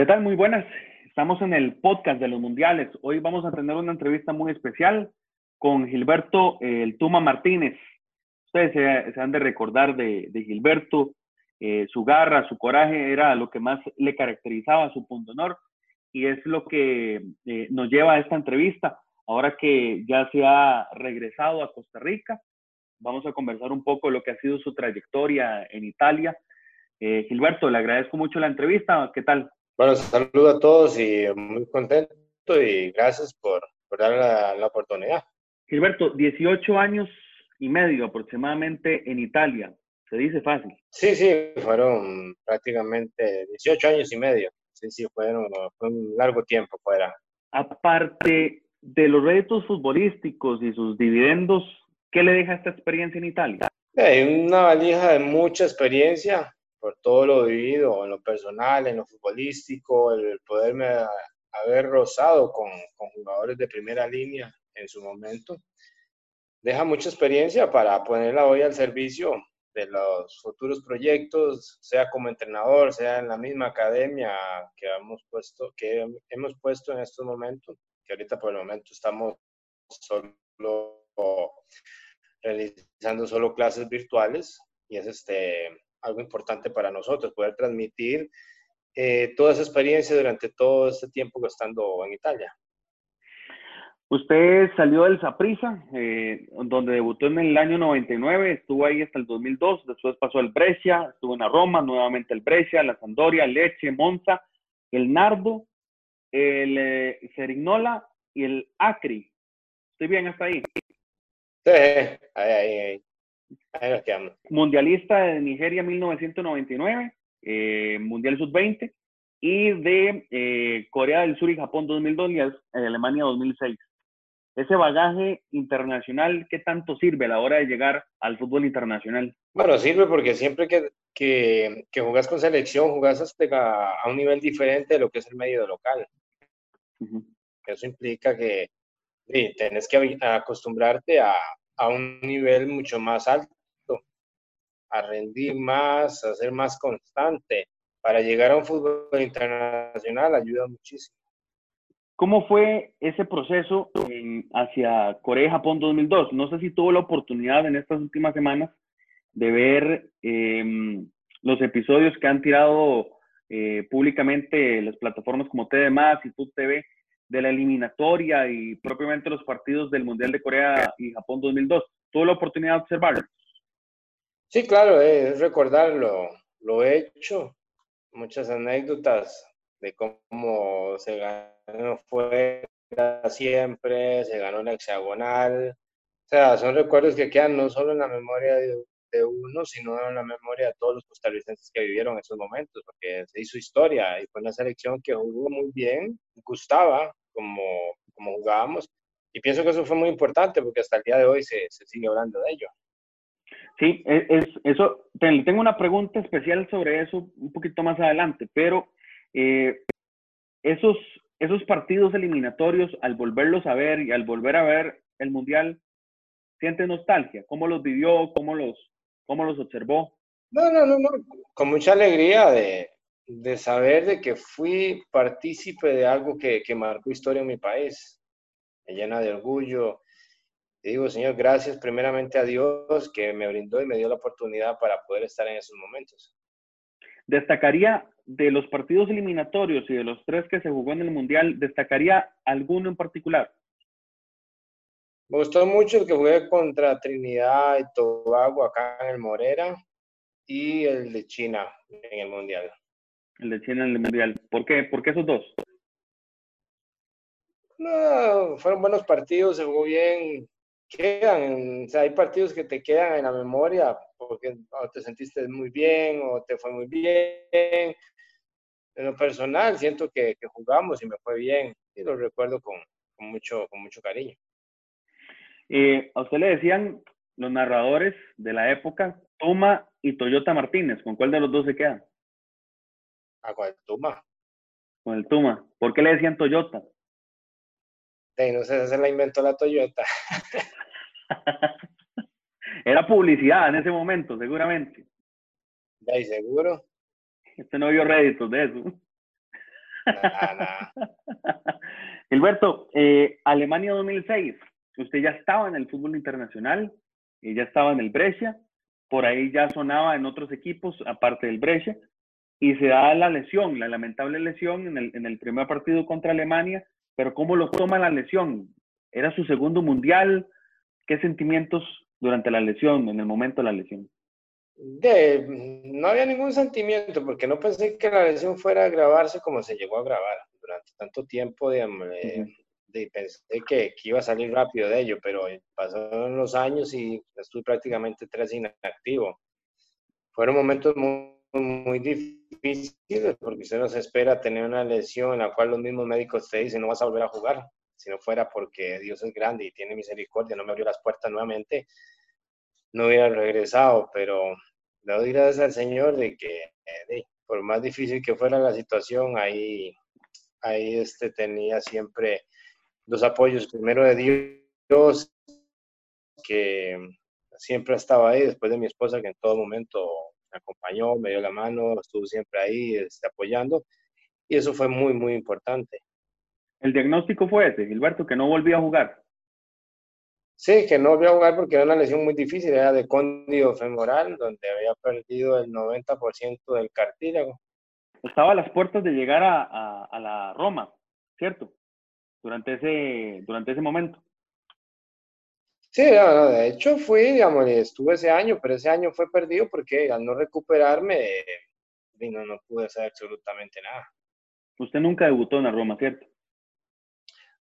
¿Qué tal? Muy buenas. Estamos en el podcast de los mundiales. Hoy vamos a tener una entrevista muy especial con Gilberto eh, El Tuma Martínez. Ustedes se, han de recordar de, Gilberto, eh, su garra, su coraje era lo que más le caracterizaba, su punto honor, y es lo que eh, nos lleva a esta entrevista. Ahora que ya se ha regresado a Costa Rica, vamos a conversar un poco lo que ha sido su trayectoria en Italia. Gilberto, le agradezco mucho la entrevista. ¿Qué tal? Bueno, saludo a todos y muy contento y gracias por, por dar la, oportunidad. Gilberto, 18 años y medio aproximadamente en Italia. Se dice fácil. Sí, sí, fueron prácticamente 18 años y medio. Sí, sí, fueron, fue un largo tiempo fuera. Aparte de los retos futbolísticos y sus dividendos, ¿qué le deja esta experiencia en Italia? Hay una valija de mucha experiencia, por todo lo vivido en lo personal, en lo futbolístico, el poderme haber rozado con, con jugadores de primera línea en su momento, deja mucha experiencia para ponerla hoy al servicio de los futuros proyectos, sea como entrenador, sea en la misma academia que hemos puesto, que hemos puesto en estos momentos, que ahorita por el momento estamos solo realizando solo clases virtuales y es este algo importante para nosotros, poder transmitir eh, toda esa experiencia durante todo este tiempo que estando en Italia. Usted salió del Saprissa, eh, donde debutó en el año 99, estuvo ahí hasta el 2002, después pasó al Brescia, estuvo en la Roma, nuevamente el Brescia, la Sandoria, Leche, Monza, el Nardo, el eh, Cerignola y el Acri. ¿Estoy bien hasta ahí? Sí, ahí, ahí, ahí. Mundialista de Nigeria 1999, eh, Mundial Sub-20, y de eh, Corea del Sur y Japón 2002 y Alemania 2006. Ese bagaje internacional, ¿qué tanto sirve a la hora de llegar al fútbol internacional? Bueno, sirve porque siempre que, que, que jugás con selección, jugás hasta a un nivel diferente de lo que es el medio local. Eso implica que sí, tenés que acostumbrarte a, a un nivel mucho más alto, a rendir más, a ser más constante. Para llegar a un fútbol internacional ayuda muchísimo. ¿Cómo fue ese proceso hacia Corea y Japón 2002? No sé si tuvo la oportunidad en estas últimas semanas de ver em, los episodios que han tirado eh, públicamente las plataformas como TV y Food TV de la eliminatoria y propiamente los partidos del Mundial de Corea y Japón 2002. ¿Tuvo la oportunidad de observarlo? Sí, claro, es recordarlo, lo he hecho, muchas anécdotas de cómo se ganó fuera siempre, se ganó la hexagonal. O sea, son recuerdos que quedan no solo en la memoria de, de uno, sino en la memoria de todos los costarricenses que vivieron esos momentos, porque se hizo historia y fue una selección que jugó muy bien, gustaba, como, como jugábamos. Y pienso que eso fue muy importante porque hasta el día de hoy se, se sigue hablando de ello. Sí, e, es, eso, tengo una pregunta especial sobre eso un poquito más adelante, pero eh, esos, esos partidos eliminatorios, al volverlos a ver y al volver a ver el Mundial, ¿siente nostalgia? ¿Cómo los vivió? ¿Cómo los, cómo los observó? No, no, no, no, con mucha alegría de, de saber de que fui partícipe de algo que, que marcó historia en mi país. Me llena de orgullo. Y digo, Señor, gracias primeramente a Dios que me brindó y me dio la oportunidad para poder estar en esos momentos. Destacaría de los partidos eliminatorios y de los tres que se jugó en el Mundial, ¿destacaría alguno en particular? Me gustó mucho el que jugué contra Trinidad y Tobago acá en el Morera y el de China en el Mundial el de China en el Mundial. ¿Por qué? ¿Por qué esos dos? No, fueron buenos partidos, se jugó bien. Quedan, o sea, hay partidos que te quedan en la memoria porque te sentiste muy bien o te fue muy bien. En lo personal, siento que, jugamos y me fue bien y lo recuerdo con, mucho, con mucho cariño. Eh, a usted le decían los narradores de la época, Toma y Toyota Martínez, ¿con cuál de los dos se quedan? Ah, con el Tuma. Con el Tuma. ¿Por qué le decían Toyota? no sé, se la inventó la Toyota. Era publicidad en ese momento, seguramente. ¿De ahí seguro? Este no vio réditos de eso. Gilberto, eh, Alemania 2006, usted ya estaba en el fútbol internacional, y ya estaba en el Brescia, por ahí ya sonaba en otros equipos, aparte del Brescia, y se da la lesión, la lamentable lesión en el, en el primer partido contra Alemania, pero ¿cómo lo toma la lesión? ¿Era su segundo mundial? ¿Qué sentimientos durante la lesión, en el momento de la lesión? De, no había ningún sentimiento porque no pensé que la lesión fuera a grabarse como se llegó a grabar durante tanto tiempo. Digamos, de, pensé que, que, iba a salir rápido de ello, pero pasaron los años y estuve prácticamente tres inactivo. Fueron momentos muy, muy difíciles porque usted no se espera tener una lesión en la cual los mismos médicos te dicen no vas a volver a jugar. Si no fuera porque Dios es grande y tiene misericordia, no me abrió las puertas nuevamente, no hubiera regresado, pero le doy gracias al Señor de que por más difícil que fuera la situación, ahí, ahí este, tenía siempre los apoyos, primero de Dios, que siempre estaba ahí, después de mi esposa, que en todo momento me acompañó, me dio la mano, estuvo siempre ahí este, apoyando, y eso fue muy, muy importante. El diagnóstico fue ese, Gilberto, que no volvía a jugar. Sí, que no volvió a jugar porque era una lesión muy difícil, era de cóndido femoral, donde había perdido el 90% del cartílago. Estaba a las puertas de llegar a, a, la Roma, ¿cierto? Durante ese, durante ese momento. Sí, de hecho fui, digamos, estuve ese año, pero ese año fue perdido porque al no recuperarme, no, no pude hacer absolutamente nada. Usted nunca debutó en la Roma, ¿cierto?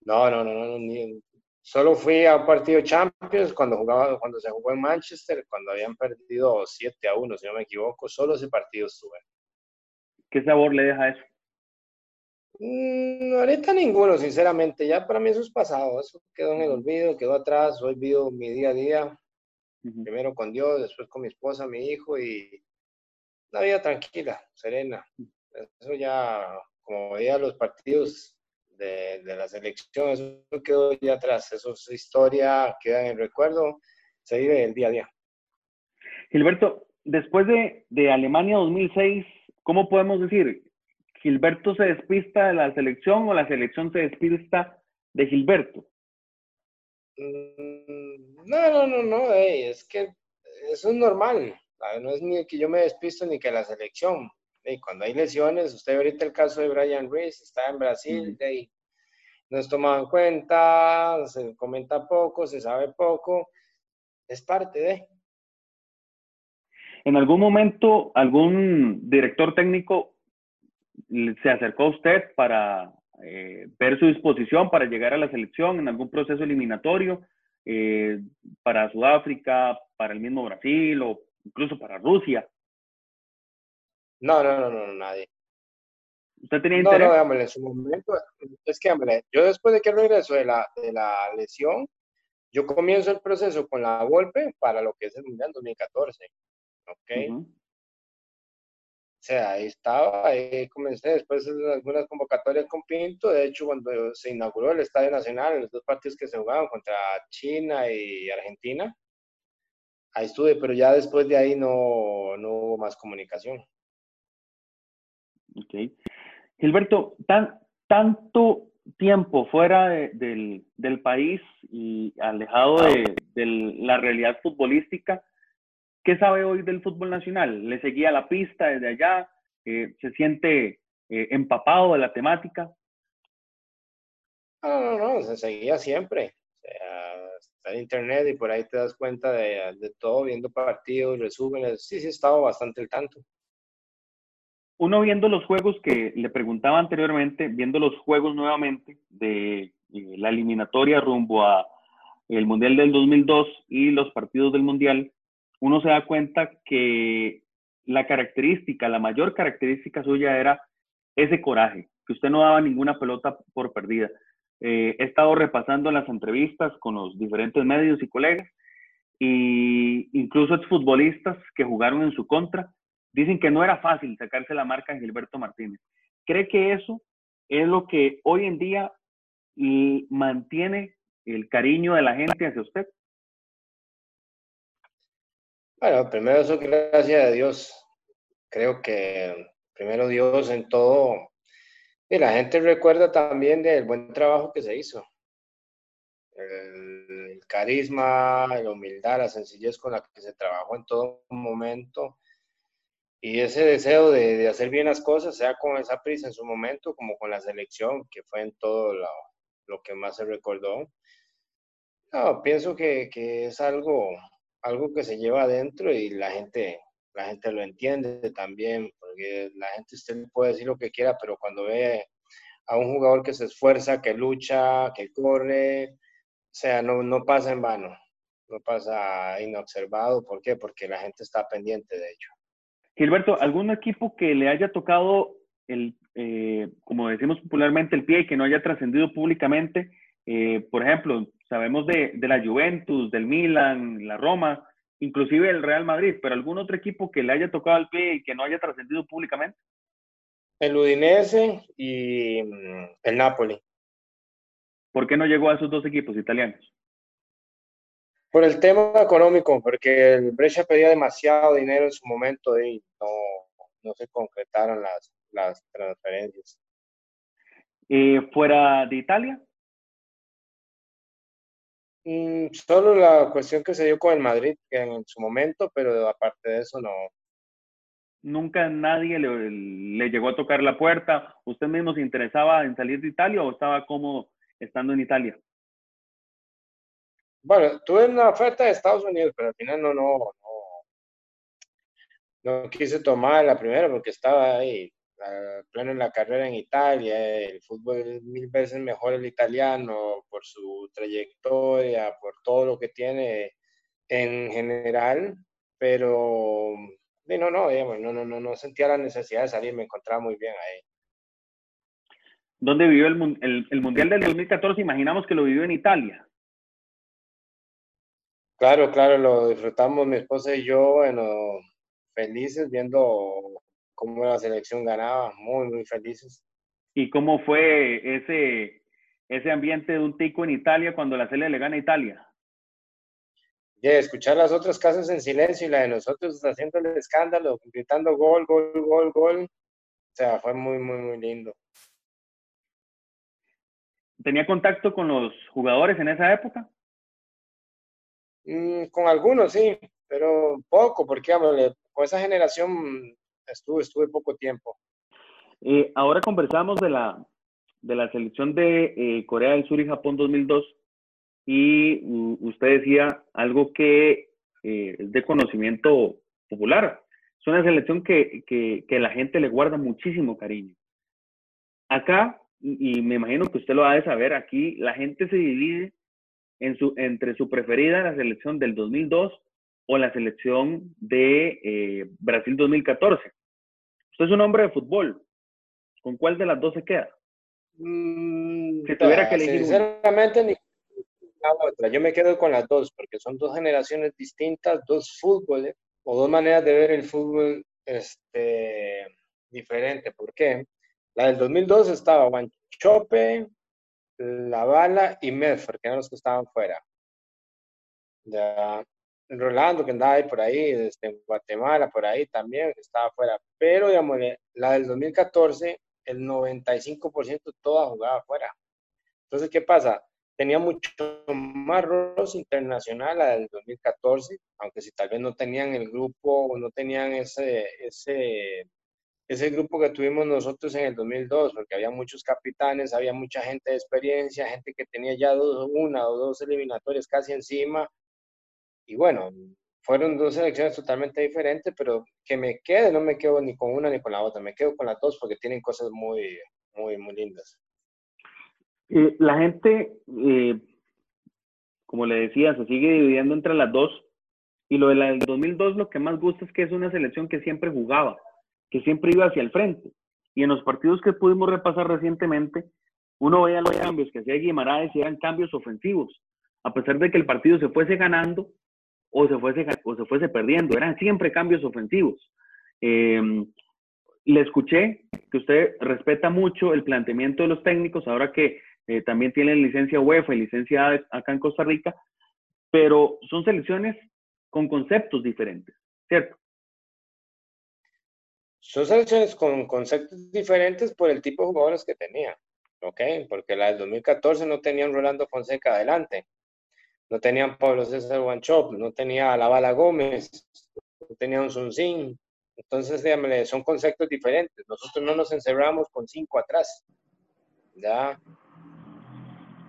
No, no, no, no, ni, Solo fui a un partido Champions cuando jugaba, cuando se jugó en Manchester, cuando habían perdido 7 a 1, si no me equivoco. Solo ese partido estuve. ¿Qué sabor le deja eso? Mm, ahorita ninguno, sinceramente. Ya para mí eso es pasado. Eso quedó en el olvido, quedó atrás. Hoy vivo mi día a día. Primero con Dios, después con mi esposa, mi hijo y una vida tranquila, serena. Eso ya, como veía los partidos de, la selección, eso quedó ya atrás, eso es historia, queda en el recuerdo, se vive el día a día. Gilberto, después de, de Alemania 2006, ¿cómo podemos decir? ¿Gilberto se despista de la selección o la selección se despista de Gilberto? Mm, no, no, no, no, es que eso es normal. No es ni que yo me despisto ni que la selección cuando hay lesiones, usted ahorita el caso de Brian Reese, está en Brasil, y no es tomado en cuenta, se comenta poco, se sabe poco, es parte de. ¿En algún momento algún director técnico se acercó a usted para eh, ver su disposición para llegar a la selección en algún proceso eliminatorio eh, para Sudáfrica, para el mismo Brasil o incluso para Rusia? No, no, no, no, nadie. ¿Usted tenía interés? No, no, en su momento, es que, yo después de que regreso de la, de la lesión, yo comienzo el proceso con la golpe para lo que es el Mundial 2014. ¿Ok? Sea, ahí estaba, ahí comencé después de algunas convocatorias con Pinto. De hecho, cuando se inauguró el Estadio Nacional, en los dos partidos que se jugaban contra China y Argentina, ahí estuve, pero ya después de ahí no, no hubo más comunicación. Ok. Gilberto, tan, tanto tiempo fuera del, del, país y alejado de, de, la realidad futbolística, ¿qué sabe hoy del fútbol nacional? ¿Le seguía la pista desde allá? Eh, ¿Se siente eh, empapado de la temática? No, no, no, se seguía siempre. O sea, está en internet y por ahí te das cuenta de, de todo, viendo partidos, resúmenes. Sí, sí, he estado bastante al tanto uno viendo los juegos que le preguntaba anteriormente, viendo los juegos nuevamente de eh, la eliminatoria rumbo a el Mundial del 2002 y los partidos del Mundial, uno se da cuenta que la característica, la mayor característica suya era ese coraje, que usted no daba ninguna pelota por perdida. Eh, he estado repasando las entrevistas con los diferentes medios y colegas, e incluso exfutbolistas que jugaron en su contra, Dicen que no era fácil sacarse la marca en Gilberto Martínez. ¿Cree que eso es lo que hoy en día mantiene el cariño de la gente hacia usted? Bueno, primero eso gracias a Dios. Creo que primero Dios en todo Y la gente recuerda también del buen trabajo que se hizo. El, carisma, la humildad, la sencillez con la que se trabajó en todo momento y ese deseo de, hacer bien las cosas, sea con esa prisa en su momento, como con la selección, que fue en todo lo, que más se recordó. No, pienso que, es algo, algo que se lleva adentro y la gente, la gente lo entiende también, porque la gente usted puede decir lo que quiera, pero cuando ve a un jugador que se esfuerza, que lucha, que corre, o sea, no, no pasa en vano, no pasa inobservado. ¿Por qué? Porque la gente está pendiente de ello. Gilberto, ¿algún equipo que le haya tocado el, eh, como decimos popularmente, el pie y que no haya trascendido públicamente? Eh, por ejemplo, sabemos de, de, la Juventus, del Milan, la Roma, inclusive el Real Madrid, pero algún otro equipo que le haya tocado el pie y que no haya trascendido públicamente? El Udinese y mm, el Napoli. ¿Por qué no llegó a esos dos equipos italianos? Por el tema económico, porque el Brescia pedía demasiado dinero en su momento y no, no se concretaron las, las transferencias. ¿Y fuera de Italia? Mm, solo la cuestión que se dio con el Madrid en su momento, pero aparte de eso no. Nunca nadie le, le, llegó a tocar la puerta. ¿Usted mismo se interesaba en salir de Italia o estaba cómodo estando en Italia? Bueno, tuve una oferta de Estados Unidos, pero al final no, no, no, no quise tomar la primera porque estaba ahí pleno en la carrera en Italia, el fútbol es mil veces mejor el italiano por su trayectoria, por todo lo que tiene en general, pero no, no, no, no, no, no sentía la necesidad de salir, me encontraba muy bien ahí. ¿Dónde vivió el, el, el Mundial del 2014? Imaginamos que lo vivió en Italia. Claro, claro, lo disfrutamos mi esposa y yo, bueno, felices viendo cómo la selección ganaba, muy, muy felices. ¿Y cómo fue ese, ese ambiente de un tico en Italia cuando la selección le gana a Italia? De escuchar las otras casas en silencio y la de nosotros haciendo el escándalo, gritando gol, gol, gol, gol. O sea, fue muy, muy, muy lindo. ¿Tenía contacto con los jugadores en esa época? Mm, con algunos, sí, pero poco, porque con esa generación estuve, estuve poco tiempo. Eh, ahora conversamos de la, de la selección de eh, Corea del Sur y Japón 2002 y usted decía algo que eh, es de conocimiento popular. Es una selección que, que, que, la gente le guarda muchísimo cariño. Acá, y, me imagino que usted lo ha de saber, aquí la gente se divide en su, entre su preferida, la selección del 2002 o la selección de eh, Brasil 2014. Usted es un hombre de fútbol. ¿Con cuál de las dos se queda? Mm, si tuviera que elegir sinceramente, ni la otra. Yo me quedo con las dos porque son dos generaciones distintas, dos fútboles o dos maneras de ver el fútbol este, diferente. ¿Por qué? La del 2002 estaba Chope, La Bala y Medford, que eran los que estaban fuera. Ya, Rolando, que andaba ahí por ahí, desde Guatemala, por ahí también, estaba afuera. Pero, digamos, la del 2014, el 95% toda jugaba afuera. Entonces, ¿qué pasa? Tenía mucho más roce internacional la del 2014, aunque si tal vez no tenían el grupo o no tenían ese, ese, ese grupo que tuvimos nosotros en el 2002, porque había muchos capitanes, había mucha gente de experiencia, gente que tenía ya dos, una o dos eliminatorias casi encima, y bueno, fueron dos elecciones totalmente diferentes, pero que me quede, no me quedo ni con una ni con la otra, me quedo con las dos porque tienen cosas muy, muy, muy lindas. la gente, eh, como le decía, se sigue dividiendo entre las dos. Y lo del 2002 lo que más gusta es que es una selección que siempre jugaba, que siempre iba hacia el frente. Y en los partidos que pudimos repasar recientemente, uno veía los cambios que hacía Guimaraes y eran cambios ofensivos. A pesar de que el partido se fuese ganando, o se fuese, o se fuese perdiendo. Eran siempre cambios ofensivos. Em, le escuché que usted respeta mucho el planteamiento de los técnicos, ahora que eh, también tienen licencia UEFA y licencia acá en Costa Rica, pero son selecciones con conceptos diferentes, ¿cierto? son selecciones con conceptos diferentes por el tipo de jugadores que tenía, ¿ok? Porque la del 2014 no tenía un Rolando Fonseca adelante, no tenían Pablo César Wanchop, no tenía a Gómez, no tenía un Sunsin. Entonces, dígame, son conceptos diferentes. Nosotros no nos encerramos con cinco atrás. ¿Ya?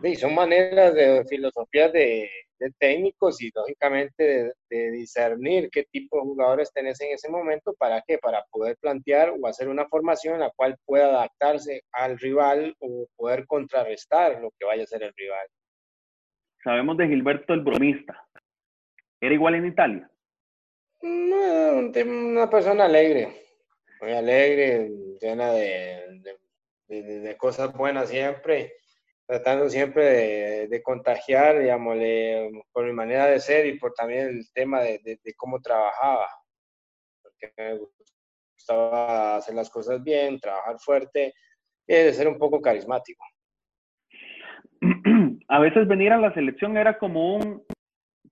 Y son maneras de filosofías de, técnicos y lógicamente de, discernir qué tipo de jugadores tenés en ese momento. ¿Para qué? Para poder plantear o hacer una formación en la cual pueda adaptarse al rival o poder contrarrestar lo que vaya a ser el rival. Sabemos de Gilberto el bromista. ¿Era igual en Italia? No, una persona alegre, muy alegre, llena de, de, cosas buenas siempre, tratando siempre de, contagiar, digamos, por mi manera de ser y por también el tema de, cómo trabajaba. Porque me gustaba hacer las cosas bien, trabajar fuerte y de ser un poco carismático. a veces venir a la selección era como un,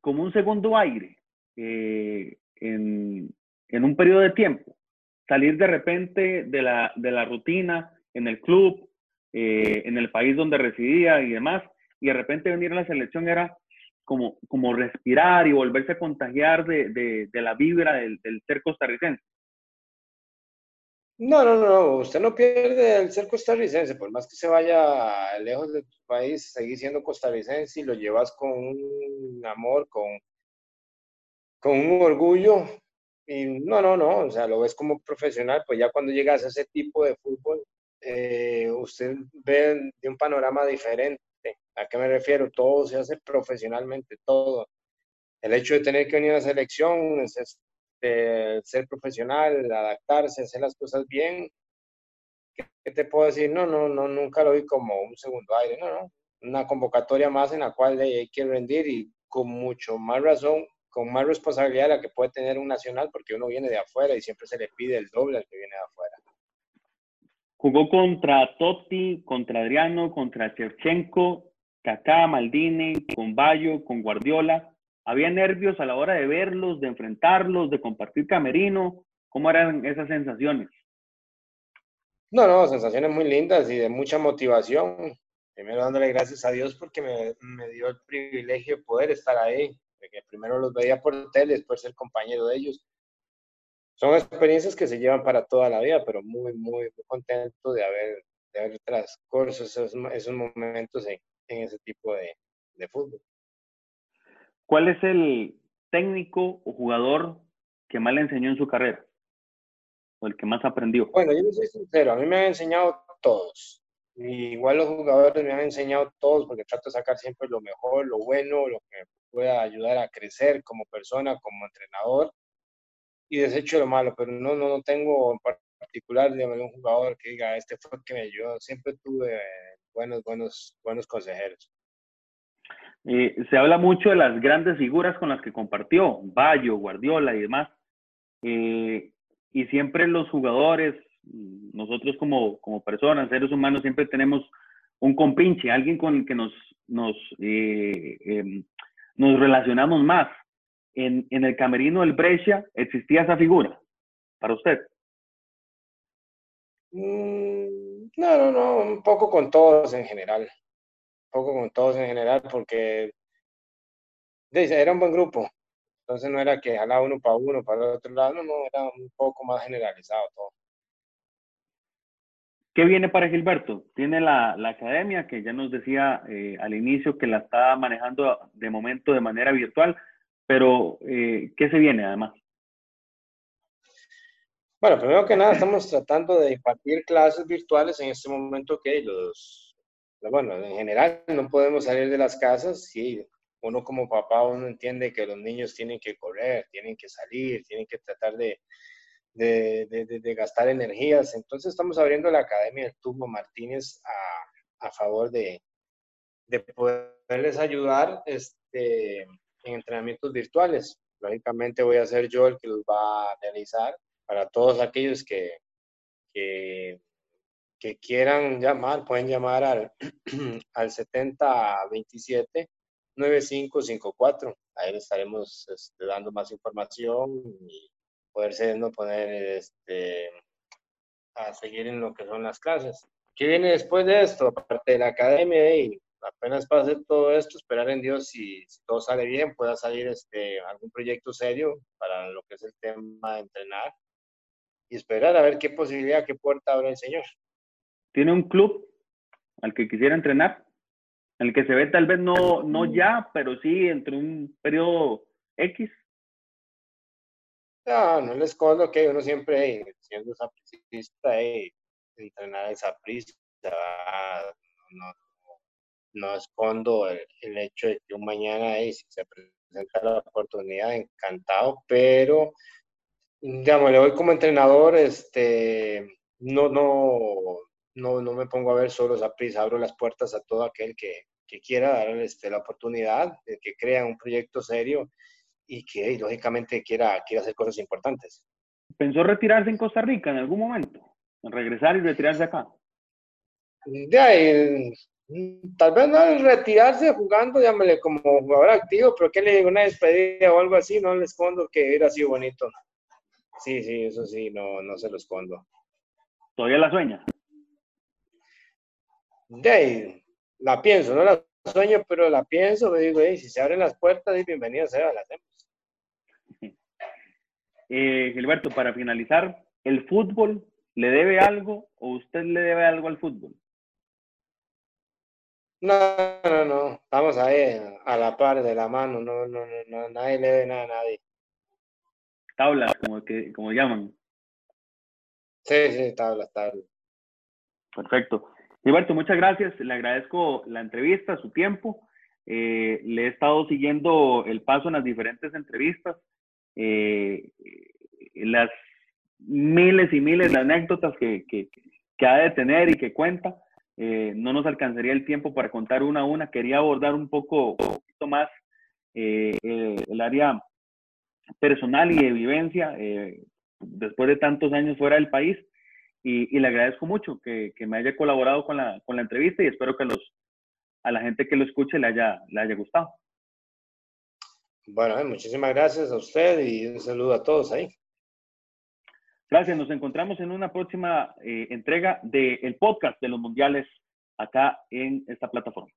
como un segundo aire eh, en, un periodo de tiempo. Salir de repente de la, de la rutina en el club, eh, en el país donde residía y demás, y de repente venir a la selección era como, como respirar y volverse a contagiar de, la vibra del ser costarricense. No, no, no, usted no pierde el ser costarricense, por más que se vaya lejos de tu país, seguís siendo costarricense y lo llevas con un amor, con, con un orgullo. Y no, no, no, o sea, lo ves como profesional, pues ya cuando llegas a ese tipo de fútbol, eh, usted ve de un panorama diferente. ¿A qué me refiero? Todo se hace profesionalmente, todo. El hecho de tener que venir a la selección es, ser profesional, adaptarse, hacer las cosas bien. ¿Qué te puedo decir? No, no, no, nunca lo vi como un segundo aire, no, no. Una convocatoria más en la cual hay que rendir y con mucho más razón, con más responsabilidad la que puede tener un nacional porque uno viene de afuera y siempre se le pide el doble al que viene de afuera. Jugó contra Totti, contra Adriano, contra Shevchenko, Kaká, Maldini, con Bayo, con Guardiola. ¿Había nervios a la hora de verlos, de enfrentarlos, de compartir camerino? ¿Cómo eran esas sensaciones? No, no, sensaciones muy lindas y de mucha motivación. Primero dándole gracias a Dios porque me, dio el privilegio de poder estar ahí, de que primero los veía por tele, después ser compañero de ellos. Son experiencias que se llevan para toda la vida, pero muy, muy, contento de haber, de haber transcurso esos momentos en, ese tipo de fútbol. ¿Cuál es el técnico o jugador que más le enseñó en su carrera? ¿O el que más aprendió? Bueno, yo soy sincero, a mí me han enseñado todos. igual los jugadores me han enseñado todos porque trato de sacar siempre lo mejor, lo bueno, lo que pueda ayudar a crecer como persona, como entrenador y desecho lo malo, pero no, no, no tengo en particular digamos, un jugador que diga, este fue el que me ayudó. Siempre tuve buenos, buenos, buenos consejeros. Eh, se habla mucho de las grandes figuras con las que compartió, Bayo, Guardiola y demás. Eh, y siempre los jugadores, nosotros como, como personas, seres humanos, siempre tenemos un compinche, alguien con el que nos, nos, eh, em, nos relacionamos más. En, en el camerino del Brescia existía esa figura para usted. Mm, no, no, no, un poco con todos en general poco con todos en general, porque era un buen grupo. Entonces no era que jalaba uno para uno, para el otro lado, no, era un poco más generalizado todo. ¿Qué viene para Gilberto? Tiene la, la academia, que ya nos decía eh, al inicio que la está manejando de momento de manera virtual, pero eh, ¿qué se viene además? Bueno, primero que nada, estamos tratando de impartir clases virtuales en este momento que los bueno, en general no podemos salir de las casas, sí, uno como papá, uno entiende que los niños tienen que correr, tienen que salir, tienen que tratar de, de, de, gastar energías. Entonces estamos abriendo la Academia del Tubo Martínez a, a favor de, de poderles ayudar este, en entrenamientos virtuales. Lógicamente voy a ser yo el que los va a realizar para todos aquellos que, que que quieran llamar, pueden llamar al, al 7027 9554. Ahí les estaremos este, dando más información y poderse no poner este, a seguir en lo que son las clases. ¿Qué viene después de esto? Aparte de la academia, y apenas pase todo esto, esperar en Dios si, si, todo sale bien, pueda salir este, algún proyecto serio para lo que es el tema de entrenar y esperar a ver qué posibilidad, qué puerta abre el Señor. ¿Tiene un club al que quisiera entrenar? En el que se ve tal vez no, no ya, pero sí entre un periodo X. No, no les escondo que uno siempre, siendo sapricista, entrenar esa prisa, no, no, escondo el, hecho de que un mañana, si se presenta la oportunidad, encantado, pero, digamos, le voy como entrenador, este, no, no, no, no me pongo a ver solo esa prisa, abro las puertas a todo aquel que, que quiera dar este, la oportunidad, de que crea un proyecto serio y que lógicamente quiera, quiera hacer cosas importantes. ¿Pensó retirarse en Costa Rica en algún momento? ¿Regresar y retirarse acá? De ahí, tal vez no retirarse jugando, llámale como jugador activo, pero que le digo, una despedida o algo así, no le escondo que hubiera sido bonito. Sí, sí, eso sí, no, no se lo escondo. ¿Todavía la sueña? De ahí, la pienso, no la sueño, pero la pienso, me digo, si se abren las puertas, bienvenido sea, la hacemos. Eh, Gilberto, para finalizar, ¿el fútbol le debe algo o usted le debe algo al fútbol? No, no, no, estamos ahí a la par de la mano, no, no, no, no nadie le debe nada a nadie. Tablas, como, que, como llaman. Sí, sí, tablas, tablas. Perfecto. Gilberto, muchas gracias. Le agradezco la entrevista, su tiempo. Eh, le he estado siguiendo el paso en las diferentes entrevistas. Eh, las miles y miles de anécdotas que, que, ha de tener y que cuenta. Eh, no nos alcanzaría el tiempo para contar una a una. Quería abordar un poco, un poquito más el área personal y de vivencia después de tantos años fuera del país y, le agradezco mucho que, que, me haya colaborado con la, con la entrevista y espero que los, a la gente que lo escuche le haya, le haya gustado. Bueno, muchísimas gracias a usted y un saludo a todos ahí. Gracias, nos encontramos en una próxima eh, entrega del podcast de los mundiales acá en esta plataforma.